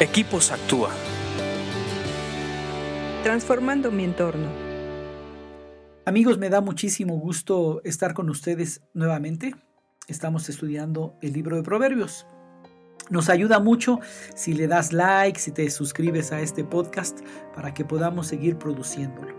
Equipos Actúa. Transformando mi entorno. Amigos, me da muchísimo gusto estar con ustedes nuevamente. Estamos estudiando el libro de Proverbios. Nos ayuda mucho si le das like, si te suscribes a este podcast para que podamos seguir produciéndolo.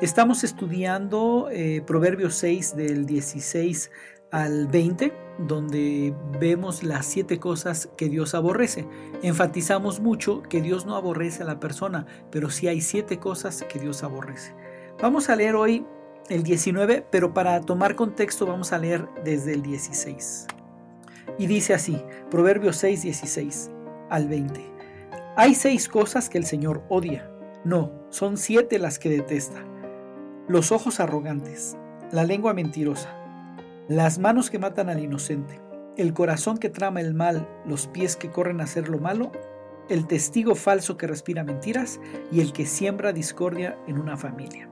Estamos estudiando eh, Proverbios 6 del 16 al 20, donde vemos las siete cosas que Dios aborrece. Enfatizamos mucho que Dios no aborrece a la persona, pero sí hay siete cosas que Dios aborrece. Vamos a leer hoy el 19, pero para tomar contexto vamos a leer desde el 16. Y dice así, Proverbios 6, 16 al 20. Hay seis cosas que el Señor odia. No, son siete las que detesta. Los ojos arrogantes, la lengua mentirosa las manos que matan al inocente, el corazón que trama el mal, los pies que corren a hacer lo malo, el testigo falso que respira mentiras y el que siembra discordia en una familia.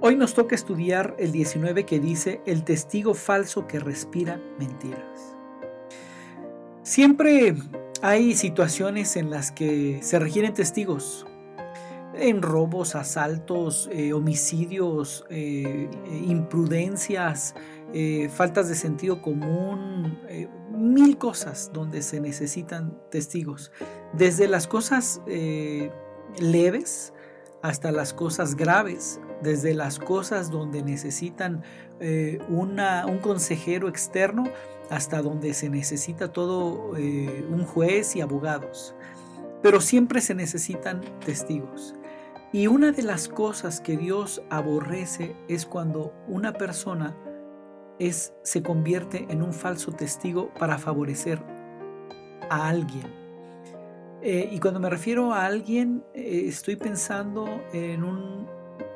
Hoy nos toca estudiar el 19 que dice el testigo falso que respira mentiras. Siempre hay situaciones en las que se requieren testigos, en robos, asaltos, eh, homicidios, eh, eh, imprudencias, faltas de sentido común, mil cosas donde se necesitan testigos. Desde las cosas leves hasta las cosas graves, desde las cosas donde necesitan un consejero externo hasta donde se necesita todo un juez y abogados. Pero siempre se necesitan testigos. Y una de las cosas que Dios aborrece es cuando una persona es, se convierte en un falso testigo para favorecer a alguien. Eh, y cuando me refiero a alguien, eh, estoy pensando en un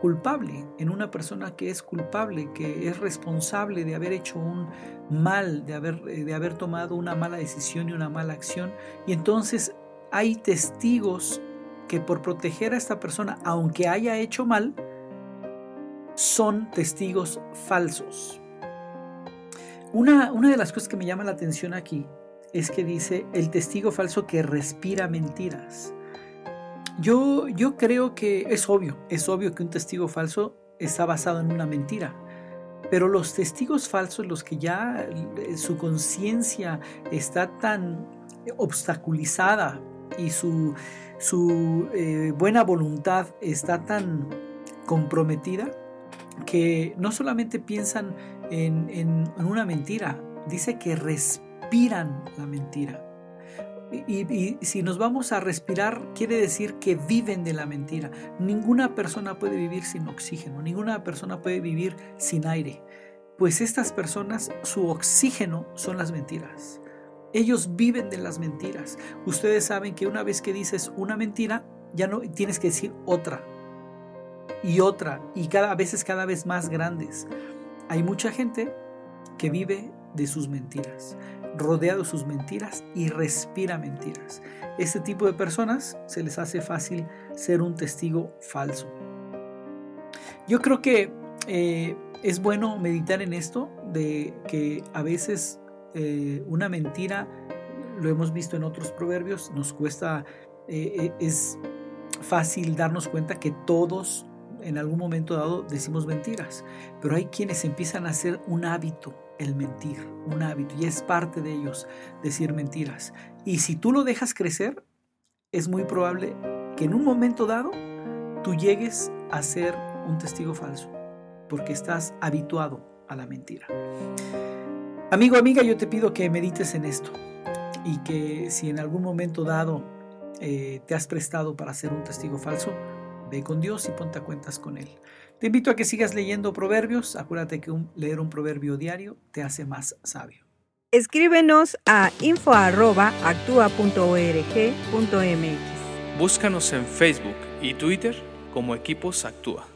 culpable, en una persona que es culpable, que es responsable de haber hecho un mal, de haber, eh, de haber tomado una mala decisión y una mala acción. Y entonces hay testigos que por proteger a esta persona, aunque haya hecho mal, son testigos falsos. Una, una, de las cosas que me llama la atención aquí es que dice el testigo falso que respira mentiras. Yo, yo creo que es obvio, es obvio que un testigo falso está basado en una mentira. Pero los testigos falsos, los que ya eh, su conciencia está tan obstaculizada y su, su eh, buena voluntad está tan comprometida que no solamente piensan en, una mentira, dice que respiran la mentira. Y, si nos vamos a respirar, quiere decir que viven de la mentira. Ninguna persona puede vivir sin oxígeno, ninguna persona puede vivir sin aire. Pues estas personas, su oxígeno son las mentiras. Ellos viven de las mentiras. Ustedes saben que una vez que dices una mentira, ya no tienes que decir otra y otra y cada veces cada vez más grandes. Hay mucha gente que vive de sus mentiras, rodeado de sus mentiras y respira mentiras. Este tipo de personas se les hace fácil ser un testigo falso. Yo creo que eh, es bueno meditar en esto, de que a veces eh, una mentira, lo hemos visto en otros proverbios, nos cuesta, eh, eh, es fácil darnos cuenta que todos en algún momento dado decimos mentiras, pero hay quienes empiezan a hacer un hábito el mentir, un hábito, y es parte de ellos decir mentiras. Y si tú lo dejas crecer, es muy probable que en un momento dado tú llegues a ser un testigo falso, porque estás habituado a la mentira. Amigo, amiga, yo te pido que medites en esto y que si en algún momento dado eh, te has prestado para ser un testigo falso, ve con Dios y ponte a cuentas con Él. Te invito a que sigas leyendo proverbios. Acuérdate que leer un proverbio diario te hace más sabio. Escríbenos a info.actua.org.mx. Búscanos en Facebook y Twitter como Equipos Actúa.